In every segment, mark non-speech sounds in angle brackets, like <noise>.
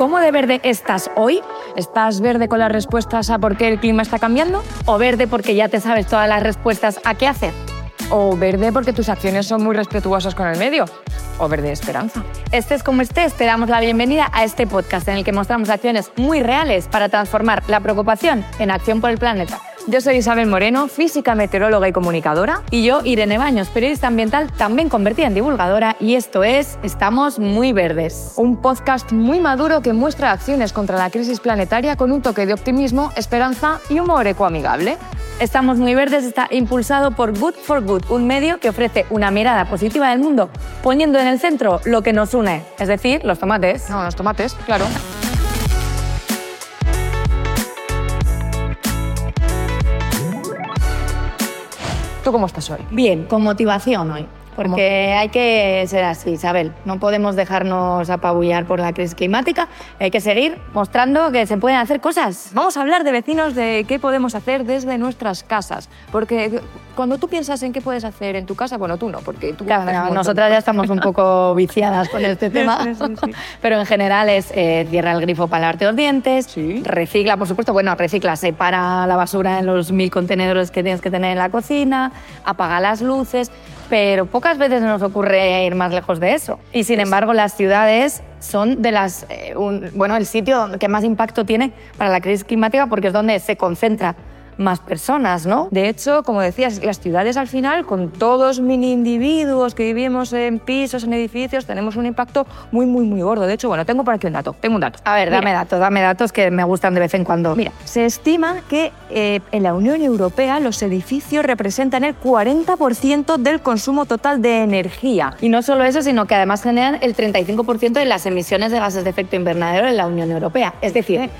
¿Cómo de verde estás hoy? ¿Estás verde con las respuestas a por qué el clima está cambiando? ¿O verde porque ya te sabes todas las respuestas a qué hacer? ¿O verde porque tus acciones son muy respetuosas con el medio? ¿O verde esperanza? Estés como estés, te damos la bienvenida a este podcast en el que mostramos acciones muy reales para transformar la preocupación en acción por el planeta. Yo soy Isabel Moreno, física, meteoróloga y comunicadora. Y yo, Irene Baños, periodista ambiental, también convertida en divulgadora. Y esto es Estamos Muy Verdes, un podcast muy maduro que muestra acciones contra la crisis planetaria con un toque de optimismo, esperanza y humor ecoamigable. Estamos Muy Verdes está impulsado por Good for Good, un medio que ofrece una mirada positiva del mundo, poniendo en el centro lo que nos une, es decir, los tomates. No, los tomates, claro. ¿Tú cómo estás hoy? Bien, con motivación hoy. Porque hay que ser así, Isabel. No podemos dejarnos apabullar por la crisis climática. Hay que seguir mostrando que se pueden hacer cosas. Vamos a hablar de vecinos de qué podemos hacer desde nuestras casas. Porque cuando tú piensas en qué puedes hacer en tu casa, bueno, tú no, porque tú... Claro, nosotras ya estamos un poco <laughs> viciadas con este tema. Sí, sí, sí. Pero en general es eh, cierra el grifo para lavarte los dientes, recicla, por supuesto, bueno, recicla, separa la basura en los mil contenedores que tienes que tener en la cocina, apaga las luces pero pocas veces nos ocurre ir más lejos de eso. Y sin embargo, las ciudades son de las, eh, bueno, el sitio que más impacto tiene para la crisis climática porque es donde se concentra más personas, ¿no? De hecho, como decías, las ciudades al final, con todos mini individuos que vivimos en pisos, en edificios, tenemos un impacto muy, muy, muy gordo. De hecho, bueno, tengo por aquí un dato. Tengo un dato. A ver, dame datos, dame datos que me gustan de vez en cuando. Mira, se estima que eh, en la Unión Europea los edificios representan el 40% del consumo total de energía. Y no solo eso, sino que además generan el 35% de las emisiones de gases de efecto invernadero en la Unión Europea. Es decir,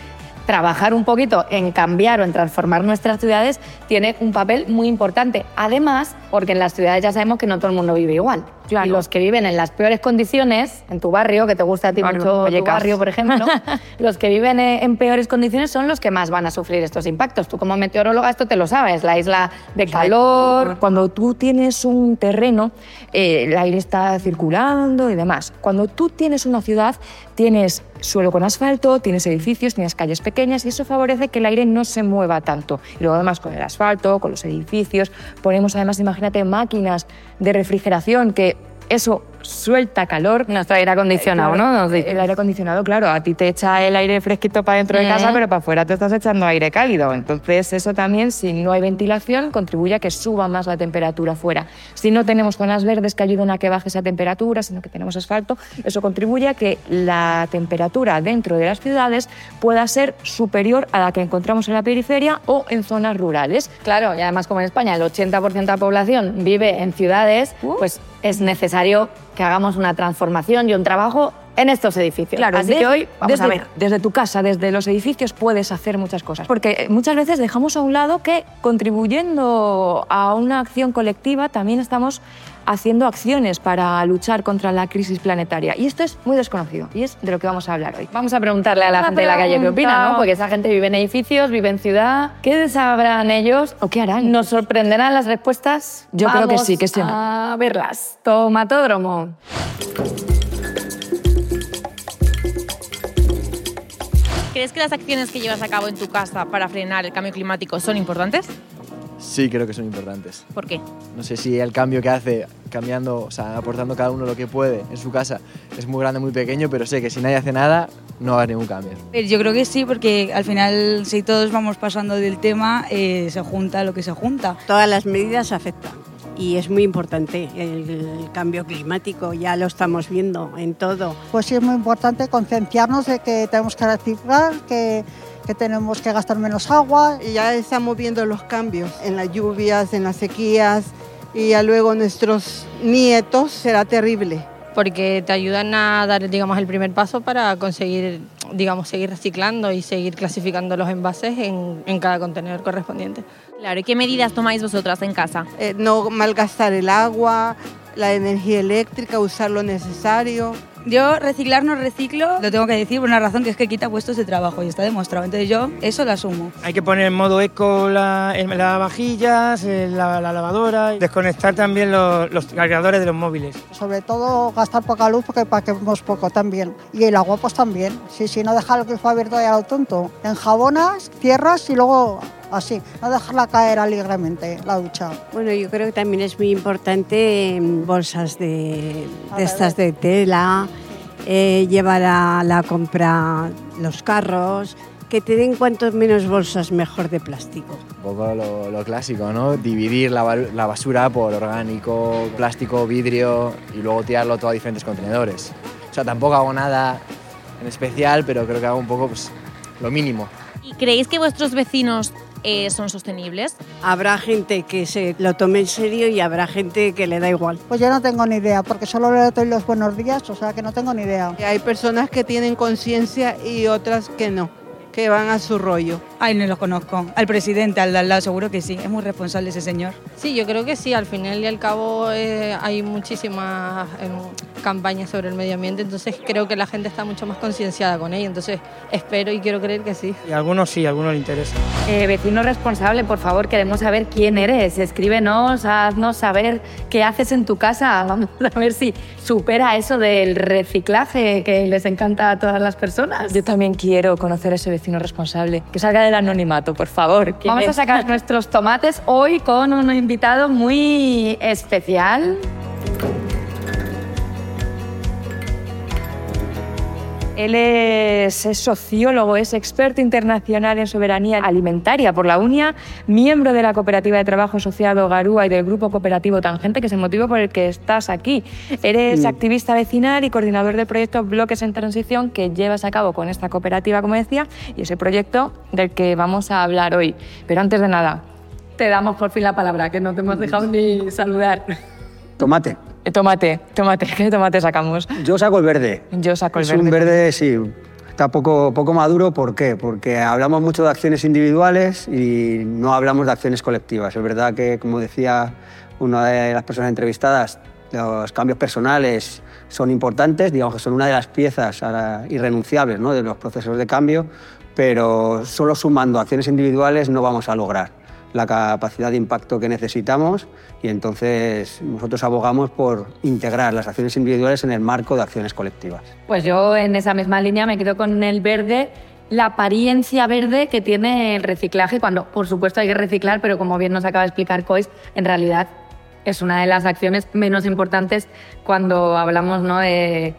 trabajar un poquito en cambiar o en transformar nuestras ciudades tiene un papel muy importante. Además, porque en las ciudades ya sabemos que no todo el mundo vive igual. Y los que viven en las peores condiciones, en tu barrio, que te gusta a ti mucho tu barrio, por ejemplo, <laughs> los que viven en peores condiciones son los que más van a sufrir estos impactos. Tú como meteoróloga esto te lo sabes, la isla de calor. Cuando tú tienes un terreno, eh, el aire está circulando y demás. Cuando tú tienes una ciudad, tienes suelo con asfalto, tienes edificios, tienes calles pequeñas y eso favorece que el aire no se mueva tanto. Y luego además con el asfalto, con los edificios, ponemos además, imagínate, máquinas de refrigeración que eso suelta calor. Nuestro aire acondicionado, ¿no? El aire acondicionado, claro, a ti te echa el aire fresquito para dentro de casa, pero para afuera te estás echando aire cálido. Entonces, eso también, si no hay ventilación, contribuye a que suba más la temperatura fuera. Si no tenemos zonas verdes que ayudan a que baje esa temperatura, sino que tenemos asfalto, eso contribuye a que la temperatura dentro de las ciudades pueda ser superior a la que encontramos en la periferia o en zonas rurales. Claro, y además como en España el 80% de la población vive en ciudades, uh. pues es necesario que hagamos una transformación y un trabajo en estos edificios. Claro, Así que hoy vamos desde, a ver. Desde tu casa, desde los edificios, puedes hacer muchas cosas. Porque muchas veces dejamos a un lado que contribuyendo a una acción colectiva también estamos haciendo acciones para luchar contra la crisis planetaria. Y esto es muy desconocido y es de lo que vamos a hablar hoy. Vamos a preguntarle a la gente de la calle qué opina, ¿no? Porque esa gente vive en edificios, vive en ciudad. ¿Qué sabrán ellos o qué harán? ¿Nos sorprenderán las respuestas? Yo creo que sí, que sí. A verlas. Tomatódromo. ¿Crees que las acciones que llevas a cabo en tu casa para frenar el cambio climático son importantes? Sí, creo que son importantes. ¿Por qué? No sé si el cambio que hace, cambiando, o sea, aportando cada uno lo que puede en su casa, es muy grande, muy pequeño, pero sé que si nadie hace nada, no va a haber ningún cambio. Yo creo que sí, porque al final, si todos vamos pasando del tema, eh, se junta lo que se junta. Todas las medidas afectan y es muy importante el, cambio climático, ya lo estamos viendo en todo. Pues sí, es muy importante concienciarnos de que tenemos que reciclar, que que tenemos que gastar menos agua. Y ya estamos viendo los cambios en las lluvias, en las sequías y ya luego nuestros nietos será terrible. Porque te ayudan a dar, digamos, el primer paso para conseguir, digamos, seguir reciclando y seguir clasificando los envases en, en cada contenedor correspondiente. Claro, ¿y qué medidas tomáis vosotras en casa? Eh, no malgastar el agua, la energía eléctrica, usar lo necesario. Yo reciclar no reciclo, lo tengo que decir por una razón que es que quita puestos de trabajo y está demostrado. Entonces yo eso lo asumo. Hay que poner en modo eco la, el lavavajillas, la, la, lavadora, desconectar también los, los, cargadores de los móviles. Sobre todo gastar poca luz porque paquemos poco también. Y el agua pues también. Si, si no dejar el grifo abierto ya lo tonto. Enjabonas, cierras y luego así, no dejarla caer alegremente la ducha. Bueno, yo creo que también es muy importante bolsas de, de estas de tela, eh, llevar a la compra los carros, que te den cuantos menos bolsas mejor de plástico. Un poco lo, lo clásico, ¿no? Dividir la, la, basura por orgánico, plástico, vidrio y luego tirarlo todo a diferentes contenedores. O sea, tampoco hago nada en especial, pero creo que hago un poco pues, lo mínimo. ¿Y creéis que vuestros vecinos eh, son sostenibles? Habrá gente que se lo tome en serio y habrá gente que le da igual. Pues yo no tengo ni idea, porque solo le doy los buenos días, o sea que no tengo ni idea. Hay personas que tienen conciencia y otras que no que van a su rollo. Ay, no lo conozco. Al presidente, al de al lado, seguro que sí. Es muy responsable ese señor. Sí, yo creo que sí. Al final y al cabo eh, hay muchísimas eh, campañas sobre el medio ambiente, entonces creo que la gente está mucho más concienciada con ello. Entonces espero y quiero creer que sí. Y a algunos sí, a algunos les interesa. Eh, vecino responsable, por favor, queremos saber quién eres. Escríbenos, haznos saber qué haces en tu casa. <laughs> Vamos a ver si supera eso del reciclaje que les encanta a todas las personas. Yo también quiero conocer a ese vecino responsable. Que salga del anonimato, por favor. Vamos a sacar <laughs> nuestros tomates hoy con un invitado muy especial. Él es, es, sociólogo, es experto internacional en soberanía alimentaria por la UNIA, miembro de la Cooperativa de Trabajo Asociado Garúa y del Grupo Cooperativo Tangente, que es el motivo por el que estás aquí. Eres sí. activista vecinal y coordinador del proyecto Bloques en Transición que llevas a cabo con esta cooperativa, como decía, y ese proyecto del que vamos a hablar hoy. Pero antes de nada, te damos por fin la palabra, que no te hemos dejado ni saludar. Tomate. Tomate, tomate, <laughs> ¿qué tomate sacamos? Yo saco el verde. Yo saco el es verde. un verde, sí, está poco, poco maduro. ¿Por qué? Porque hablamos mucho de acciones individuales y no hablamos de acciones colectivas. Es verdad que, como decía una de las personas entrevistadas, los cambios personales son importantes, digamos que son una de las piezas irrenunciables ¿no? de los procesos de cambio, pero solo sumando acciones individuales no vamos a lograr la capacidad de impacto que necesitamos y entonces nosotros abogamos por integrar las acciones individuales en el marco de acciones colectivas. Pues yo en esa misma línea me quedo con el verde, la apariencia verde que tiene el reciclaje, cuando por supuesto hay que reciclar, pero como bien nos acaba de explicar Cois, en realidad es una de las acciones menos importantes cuando hablamos ¿no? de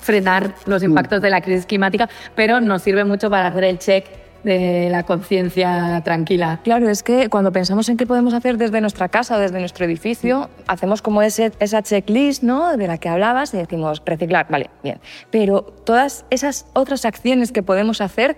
frenar los impactos de la crisis climática, pero nos sirve mucho para hacer el check de la conciencia tranquila. Claro, es que cuando pensamos en qué podemos hacer desde nuestra casa o desde nuestro edificio, hacemos como ese, esa checklist ¿no? de la que hablabas y decimos reciclar, vale, bien. Pero todas esas otras acciones que podemos hacer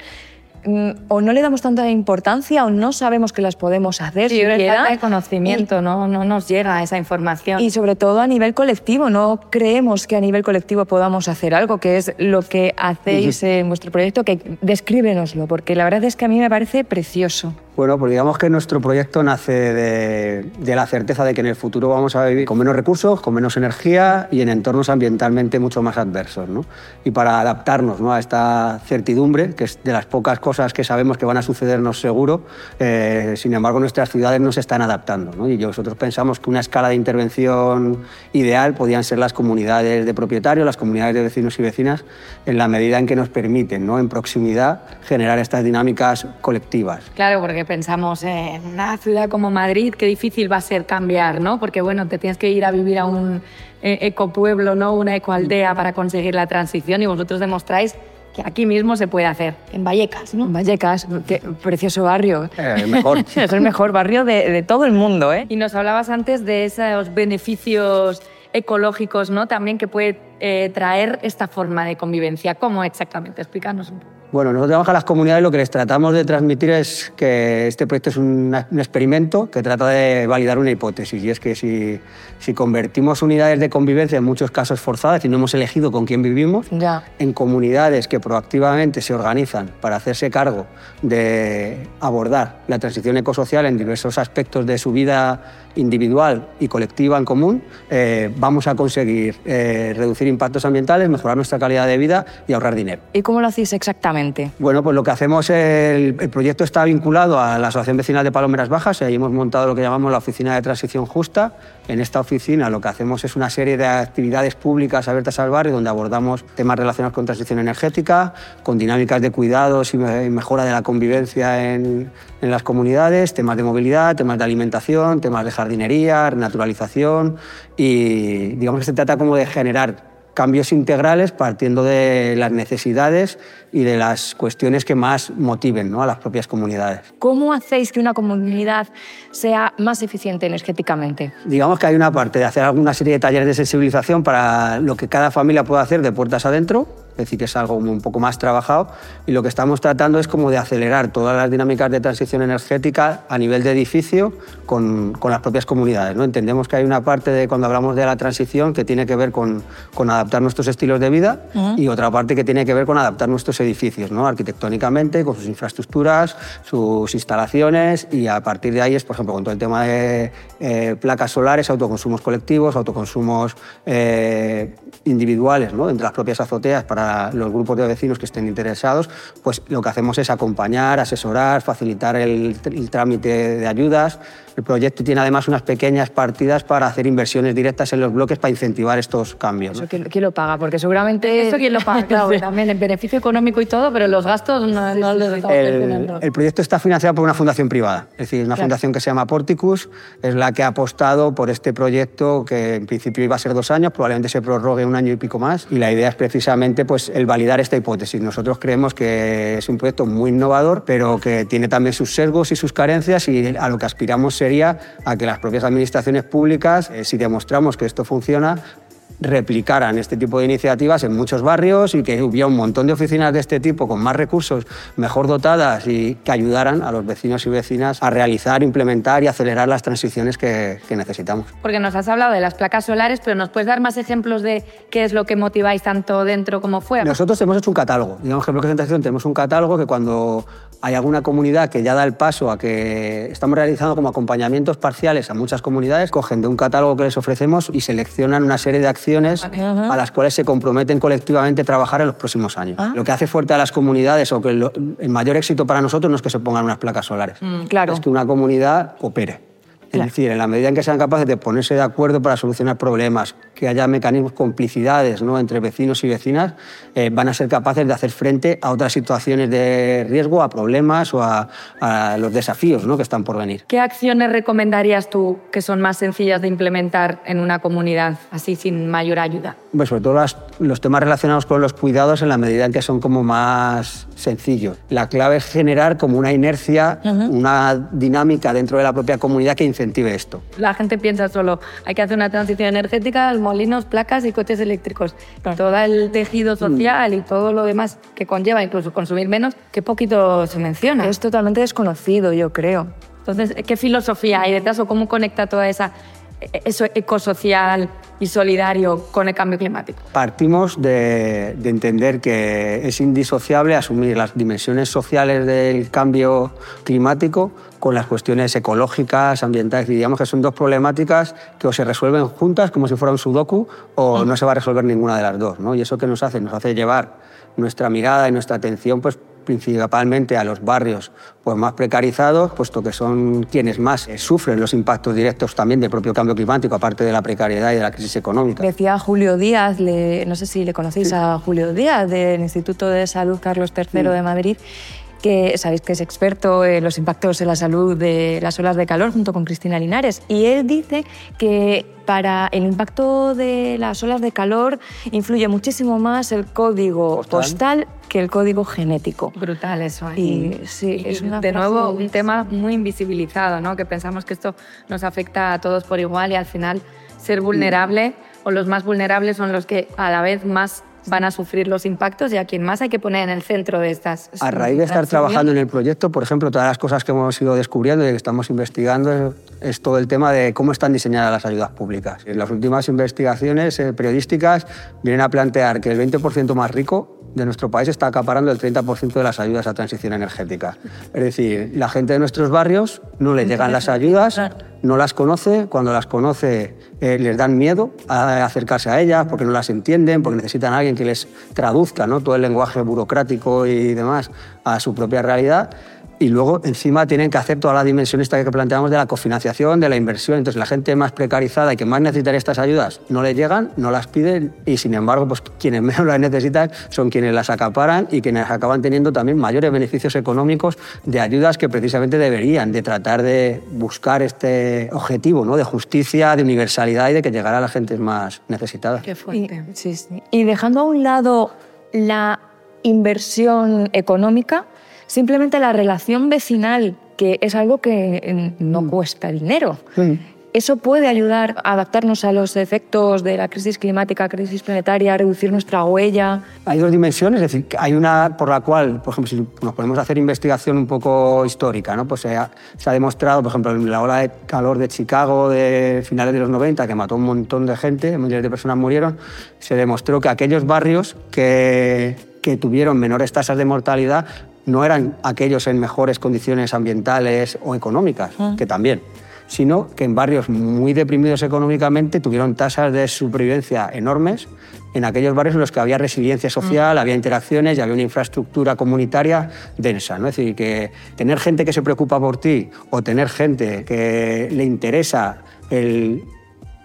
o no le damos tanta importancia o no sabemos que las podemos hacer. Sí, falta de conocimiento, y, no, no nos llega esa información. Y sobre todo a nivel colectivo, no creemos que a nivel colectivo podamos hacer algo, que es lo que hacéis en vuestro proyecto, que descríbenoslo, porque la verdad es que a mí me parece precioso. Bueno, pues digamos que nuestro proyecto nace de, de, la certeza de que en el futuro vamos a vivir con menos recursos, con menos energía y en entornos ambientalmente mucho más adversos. ¿no? Y para adaptarnos ¿no? a esta certidumbre, que es de las pocas cosas que sabemos que van a sucedernos seguro, eh, sin embargo nuestras ciudades no se están adaptando. ¿no? Y nosotros pensamos que una escala de intervención ideal podían ser las comunidades de propietarios, las comunidades de vecinos y vecinas, en la medida en que nos permiten, ¿no? en proximidad, generar estas dinámicas colectivas. Claro, porque pensamos en una ciudad como Madrid, qué difícil va a ser cambiar, ¿no? Porque bueno, te tienes que ir a vivir a un eh, ecopueblo, ¿no? Una ecoaldea para conseguir la transición y vosotros demostráis que aquí mismo se puede hacer, en Vallecas, ¿no? En Vallecas, qué precioso barrio. Eh, mejor. <laughs> es el mejor barrio de, de, todo el mundo, ¿eh? Y nos hablabas antes de esos beneficios ecológicos, ¿no? También que puede eh, traer esta forma de convivencia. ¿Cómo exactamente? Explícanos un poco. Bueno, nosotros trabajamos a las comunidades lo que les tratamos de transmitir es que este proyecto es un, un experimento que trata de validar una hipótesis y es que si, si, convertimos unidades de convivencia en muchos casos forzadas y no hemos elegido con quién vivimos, ya. en comunidades que proactivamente se organizan para hacerse cargo de abordar la transición ecosocial en diversos aspectos de su vida individual y colectiva en común, eh, vamos a conseguir eh, reducir impactos ambientales, mejorar nuestra calidad de vida y ahorrar dinero. ¿Y cómo lo hacéis exactamente? Bueno, pues lo que hacemos, el, proyecto está vinculado a la Asociación Vecinal de Palomeras Bajas y ahí hemos montado lo que llamamos la Oficina de Transición Justa. En esta oficina lo que hacemos es una serie de actividades públicas abiertas al barrio donde abordamos temas relacionados con transición energética, con dinámicas de cuidados y mejora de la convivencia en, en las comunidades, temas de movilidad, temas de alimentación, temas de jardinería, naturalización y digamos que se trata como de generar cambios integrales partiendo de las necesidades y de las cuestiones que más motiven ¿no? a las propias comunidades. ¿Cómo hacéis que una comunidad sea más eficiente energéticamente? Digamos que hay una parte de hacer alguna serie de talleres de sensibilización para lo que cada familia pueda hacer de puertas adentro, es decir, que es algo un poco más trabajado y lo que estamos tratando es como de acelerar todas las dinámicas de transición energética a nivel de edificio con, con las propias comunidades. ¿no? Entendemos que hay una parte de cuando hablamos de la transición que tiene que ver con, con adaptar nuestros estilos de vida uh -huh. y otra parte que tiene que ver con adaptar nuestros edificios, ¿no? arquitectónicamente, con sus infraestructuras, sus instalaciones y a partir de ahí es, por ejemplo, con todo el tema de eh, placas solares, autoconsumos colectivos, autoconsumos eh, individuales ¿no? entre las propias azoteas para los grupos de vecinos que estén interesados, pues lo que hacemos es acompañar, asesorar, facilitar el, el trámite de ayudas. El proyecto tiene además unas pequeñas partidas para hacer inversiones directas en los bloques para incentivar estos cambios. ¿no? ¿Quién, ¿Quién, lo paga? Porque seguramente... ¿Esto quién lo paga? <laughs> Claro, sí. también el beneficio económico y todo, pero los gastos no, no los estamos el, el, proyecto está financiado por una fundación privada, es decir, una claro. fundación que se llama Porticus, es la que ha apostado por este proyecto que en principio iba a ser dos años, probablemente se prorrogue un año y pico más, y la idea es precisamente pues, el validar esta hipótesis. Nosotros creemos que es un proyecto muy innovador, pero que tiene también sus sesgos y sus carencias, y a lo que aspiramos sería a que las propias administraciones públicas, eh, si demostramos que esto funciona, replicaran este tipo de iniciativas en muchos barrios y que hubiera un montón de oficinas de este tipo con más recursos, mejor dotadas y que ayudaran a los vecinos y vecinas a realizar, implementar y acelerar las transiciones que, que, necesitamos. Porque nos has hablado de las placas solares, pero ¿nos puedes dar más ejemplos de qué es lo que motiváis tanto dentro como fuera? Nosotros hemos hecho un catálogo. Digamos que en Transición tenemos un catálogo que cuando hay alguna comunidad que ya da el paso a que estamos realizando como acompañamientos parciales a muchas comunidades, cogen de un catálogo que les ofrecemos y seleccionan una serie de acciones a las cuales se comprometen colectivamente a trabajar en los próximos años. Ah. Lo que hace fuerte a las comunidades o que el mayor éxito para nosotros no es que se pongan unas placas solares, mm, claro. es que una comunidad opere. Es claro. decir, en la medida en que sean capaces de ponerse de acuerdo para solucionar problemas, que haya mecanismos, complicidades ¿no? entre vecinos y vecinas, eh, van a ser capaces de hacer frente a otras situaciones de riesgo, a problemas o a, a los desafíos ¿no? que están por venir. ¿Qué acciones recomendarías tú que son más sencillas de implementar en una comunidad, así sin mayor ayuda? Pues sobre todo las, los temas relacionados con los cuidados en la medida en que son como más sencillos. La clave es generar como una inercia, uh -huh. una dinámica dentro de la propia comunidad que incentive esto. La gente piensa solo, hay que hacer una transición energética, molinos, placas y coches eléctricos. Claro. Todo el tejido social mm. y todo lo demás que conlleva incluso consumir menos, que poquito se menciona. Es totalmente desconocido, yo creo. Entonces, ¿qué filosofía hay detrás o cómo conecta toda esa eso ecosocial y solidario con el cambio climático? Partimos de, de, entender que es indisociable asumir las dimensiones sociales del cambio climático con las cuestiones ecológicas, ambientales, y digamos que son dos problemáticas que o se resuelven juntas como si fuera un sudoku o no se va a resolver ninguna de las dos. ¿no? Y eso que nos hace, nos hace llevar nuestra mirada y nuestra atención pues, principalmente a los barrios pues, más precarizados, puesto que son quienes más eh, sufren los impactos directos también del propio cambio climático, aparte de la precariedad y de la crisis económica. Decía Julio Díaz, le, no sé si le conocéis sí. a Julio Díaz, del Instituto de Salud Carlos III sí. de Madrid, que sabéis que es experto en los impactos en la salud de las olas de calor junto con Cristina Linares. Y él dice que para el impacto de las olas de calor influye muchísimo más el código postal, postal que el código genético. Brutal eso. ¿eh? Y sí, y es una de nuevo un tema muy invisibilizado, ¿no? Que pensamos que esto nos afecta a todos por igual y al final ser vulnerable o los más vulnerables son los que a la vez más van a sufrir los impactos y a quien más hay que poner en el centro de estas. A raíz de estar trabajando en el proyecto, por ejemplo, todas las cosas que hemos ido descubriendo y que estamos investigando es, todo el tema de cómo están diseñadas las ayudas públicas. En las últimas investigaciones eh, periodísticas vienen a plantear que el 20% más rico de nuestro país está acaparando el 30% de las ayudas a transición energética. Es decir, la gente de nuestros barrios no le llegan las ayudas, no las conoce, cuando las conoce eh, les dan miedo a acercarse a ellas porque no las entienden, porque necesitan a alguien que les traduzca ¿no? todo el lenguaje burocrático y demás a su propia realidad y luego encima tienen que hacer toda la dimensión esta que planteamos de la cofinanciación, de la inversión. Entonces la gente más precarizada y que más necesita estas ayudas no le llegan, no las piden y sin embargo pues quienes <laughs> menos las necesitan son quienes las acaparan y quienes acaban teniendo también mayores beneficios económicos de ayudas que precisamente deberían de tratar de buscar este objetivo ¿no? de justicia, de universalidad y de que llegara a la gente más necesitada. Qué fuerte. y dejando a un lado la inversión económica, Simplemente la relación vecinal, que es algo que no mm. cuesta dinero. Mm. Eso puede ayudar a adaptarnos a los efectos de la crisis climática, crisis planetaria, a reducir nuestra huella. Hay dos dimensiones, es decir, hay una por la cual, por ejemplo, si nos podemos hacer investigación un poco histórica, ¿no? pues se ha, se ha demostrado, por ejemplo, en la ola de calor de Chicago de finales de los 90, que mató un montón de gente, millones de personas murieron, se demostró que aquellos barrios que, que tuvieron menores tasas de mortalidad no eran aquellos en mejores condiciones ambientales o económicas, ah. que también, sino que en barrios muy deprimidos económicamente tuvieron tasas de supervivencia enormes en aquellos barrios en los que había resiliencia social, había interacciones y había una infraestructura comunitaria densa. ¿no? Es decir, que tener gente que se preocupa por ti o tener gente que le interesa el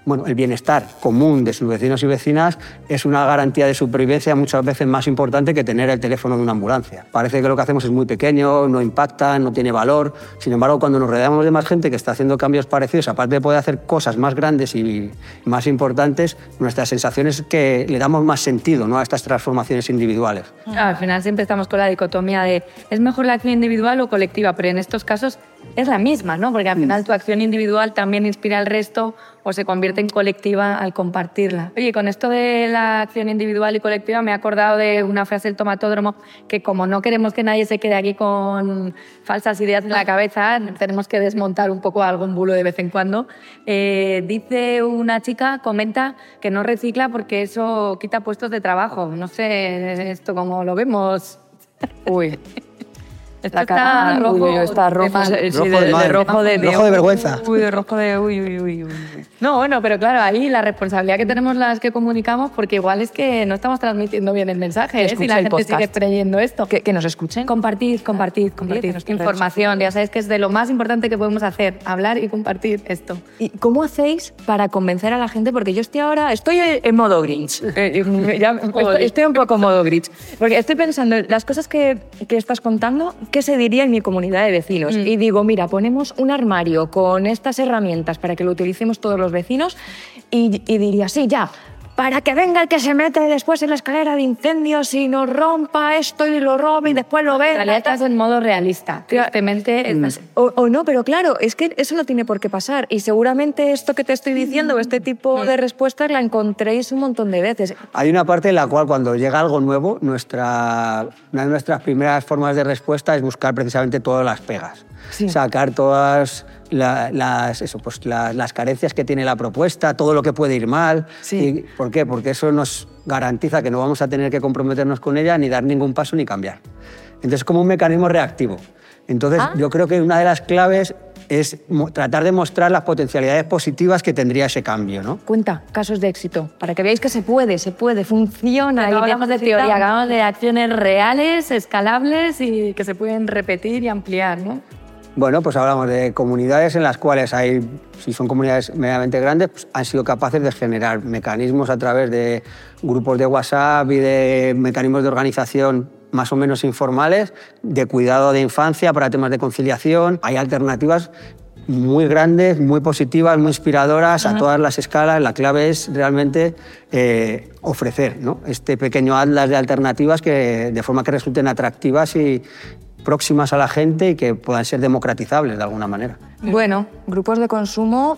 bueno, el bienestar común de sus vecinos y vecinas es una garantía de supervivencia muchas veces más importante que tener el teléfono de una ambulancia. Parece que lo que hacemos es muy pequeño, no impacta, no tiene valor. Sin embargo, cuando nos rodeamos de más gente que está haciendo cambios parecidos, aparte de poder hacer cosas más grandes y más importantes, nuestra sensación es que le damos más sentido ¿no? a estas transformaciones individuales. al final siempre estamos con la dicotomía de ¿es mejor la acción individual o colectiva? Pero en estos casos es la misma, ¿no? Porque al final tu acción individual también inspira al resto o se convierte en colectiva al compartirla. Oye, con esto de la acción individual y colectiva me he acordado de una frase del tomatódromo que como no queremos que nadie se quede aquí con falsas ideas en la cabeza, tenemos que desmontar un poco algún bulo de vez en cuando. Eh, dice una chica, comenta que no recicla porque eso quita puestos de trabajo. No sé esto cómo lo vemos. Uy. <laughs> Está, está rojo, está rojo, de, rojo, de, rojo, de, rojo de vergüenza. Uy, de rojo de uy, uy, uy, uy. No, bueno, pero claro, ahí la responsabilidad que tenemos las que comunicamos, porque igual es que no estamos transmitiendo bien el mensaje, ¿eh? si la gente sigue creyendo esto. Que, que, nos escuchen. Compartid, compartid, compartid. Información, ya sabéis que es de lo más importante que podemos hacer, hablar y compartir esto. ¿Y cómo hacéis para convencer a la gente? Porque yo estoy ahora, estoy en modo Grinch. <laughs> Eh, ya, estoy un poco en modo Grinch. Porque estoy pensando, las cosas que, que estás contando, ¿qué se diría en mi comunidad de vecinos? Mm. Y digo, mira, ponemos un armario con estas herramientas para que lo utilicemos todos los vecinos y, y diría, sí, ya, para que venga el que se mete después en la escalera de incendios y nos rompa esto y lo robe y después lo ve. En realidad estás en modo realista. Tristemente mm. o, no, pero claro, es que eso no tiene por qué pasar. Y seguramente esto que te estoy diciendo, este tipo de respuestas, la encontréis un montón de veces. Hay una parte en la cual cuando llega algo nuevo, nuestra, una de nuestras primeras formas de respuesta es buscar precisamente todas las pegas. Sacar todas las, eso, pues las carencias que tiene la propuesta, todo lo que puede ir mal. Sí. ¿Por qué? Porque eso nos garantiza que no vamos a tener que comprometernos con ella, ni dar ningún paso, ni cambiar. Entonces, es como un mecanismo reactivo. Entonces, ah. yo creo que una de las claves es tratar de mostrar las potencialidades positivas que tendría ese cambio. ¿no? Cuenta casos de éxito, para que veáis que se puede, se puede, funciona. Y hablamos de teoría, hablamos de acciones reales, escalables y que se pueden repetir y ampliar. ¿no? Bueno, pues hablamos de comunidades en las cuales hay, si son comunidades medianamente grandes, pues han sido capaces de generar mecanismos a través de grupos de WhatsApp y de mecanismos de organización más o menos informales, de cuidado de infancia para temas de conciliación. Hay alternativas muy grandes, muy positivas, muy inspiradoras a todas las escalas. La clave es realmente eh, ofrecer ¿no? este pequeño atlas de alternativas que, de forma que resulten atractivas y, próximas a la gente y que puedan ser democratizables de alguna manera. Bueno, grupos de consumo,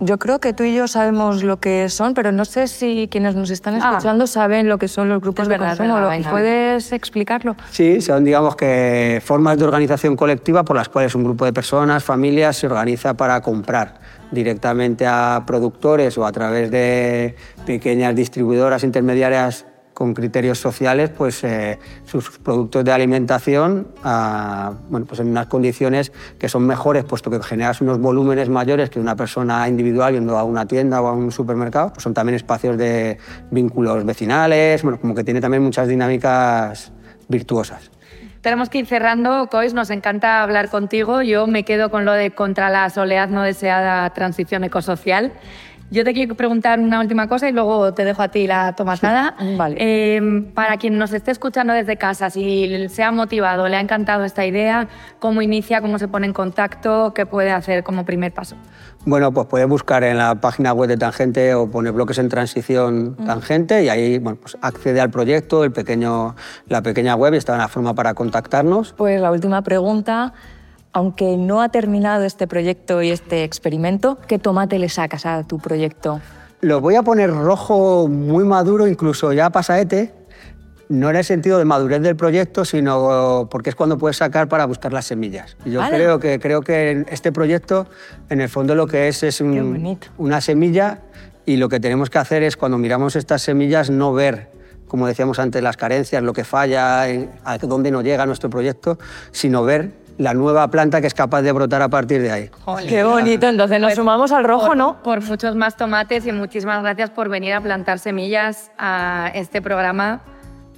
yo creo que tú y yo sabemos lo que son, pero no sé si quienes nos están Ah. escuchando saben lo que son los grupos Es de consumo. verdad, ¿Lo- venga. ¿Puedes explicarlo? Sí, son digamos que formas de organización colectiva por las cuales un grupo de personas, familias, se organiza para comprar directamente a productores o a través de pequeñas distribuidoras intermediarias con criterios sociales, pues eh, sus productos de alimentación a, bueno, pues en unas condiciones que son mejores, puesto que generas unos volúmenes mayores que una persona individual yendo a una tienda o a un supermercado. Pues son también espacios de vínculos vecinales, bueno, como que tiene también muchas dinámicas virtuosas. Tenemos que ir cerrando, Cois, nos encanta hablar contigo. Yo me quedo con lo de contra la soledad no deseada transición ecosocial. Yo te quiero preguntar una última cosa y luego te dejo a ti la tomatada. Vale. Eh, para quien nos esté escuchando desde casa, si se ha motivado, le ha encantado esta idea, ¿cómo inicia, cómo se pone en contacto, qué puede hacer como primer paso? Bueno, pues puedes buscar en la página web de Tangente o poner bloques en transición Tangente y ahí bueno, pues accede al proyecto, el pequeño, la pequeña web y está la forma para contactarnos. Pues la última pregunta, aunque no ha terminado este proyecto y este experimento, ¿qué tomate le sacas a tu proyecto? Lo voy a poner rojo muy maduro, incluso ya pasaete, no en el sentido de madurez del proyecto, sino porque es cuando puedes sacar para buscar las semillas. Y yo creo que, creo que este proyecto, en el fondo, lo que es es un- una semilla y lo que tenemos que hacer es, cuando miramos estas semillas, no ver, como decíamos antes, las carencias, lo que falla, a dónde no llega nuestro proyecto, sino ver la nueva planta que es capaz de brotar a partir de ahí. Qué bonito, entonces nos sumamos al rojo, por, ¿no? Por muchos más tomates y muchísimas gracias por venir a plantar semillas a este programa,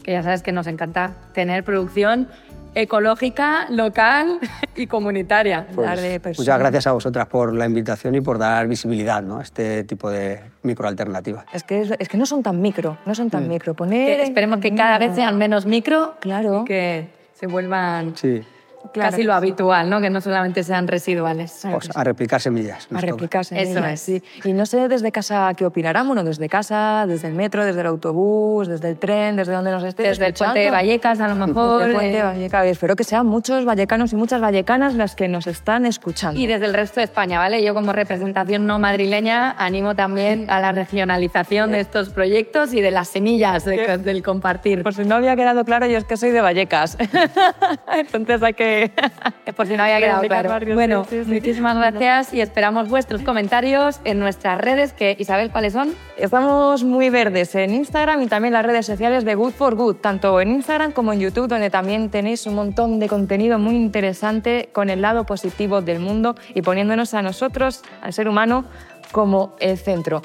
que ya sabes que nos encanta tener producción ecológica, local y comunitaria. Pues, muchas gracias a vosotras por la invitación y por dar visibilidad ¿no? a este tipo de microalternativas. Es que, es, es que no son tan micro, no son tan Mm. micro. Poner Que esperemos que cada vez sean menos micro Claro. y que se vuelvan Sí, Claro casi lo habitual, ¿no? que no solamente sean residuales. pues a replicar semillas. A toca. replicarse. Eso es. sí. Y no sé desde casa qué opinarán. Bueno, desde casa, desde el metro, desde el autobús, desde el tren, desde donde nos estés Desde el puente de. Vallecas, a lo mejor. Desde el puente de eh, Vallecas. Y espero que sean muchos vallecanos y muchas vallecanas las que nos están escuchando. Y desde el resto de España, ¿vale? Yo como representación no madrileña animo también a la regionalización de estos proyectos y de las semillas de- del compartir. Por si no había quedado claro, yo es que soy de Vallecas. <laughs> Entonces hay que... <laughs> Por si no había quedado claro. barrios, Bueno, sí, sí, sí. muchísimas gracias y esperamos vuestros comentarios en nuestras redes, que Isabel, ¿cuáles son? Estamos muy verdes en Instagram y también las redes sociales de Good for Good, tanto en Instagram como en YouTube, donde también tenéis un montón de contenido muy interesante con el lado positivo del mundo y poniéndonos a nosotros, al ser humano, como el centro.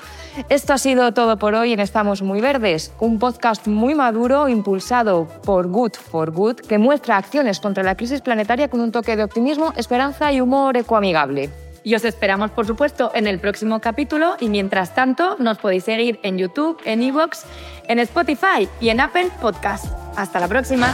Esto ha sido todo por hoy en Estamos Muy Verdes, un podcast muy maduro impulsado por Good for Good que muestra acciones contra la crisis planetaria con un toque de optimismo, esperanza y humor ecoamigable. Y os esperamos, por supuesto, en el próximo capítulo. Y mientras tanto, nos podéis seguir en YouTube, en Evox, en Spotify y en Apple Podcast. Hasta la próxima.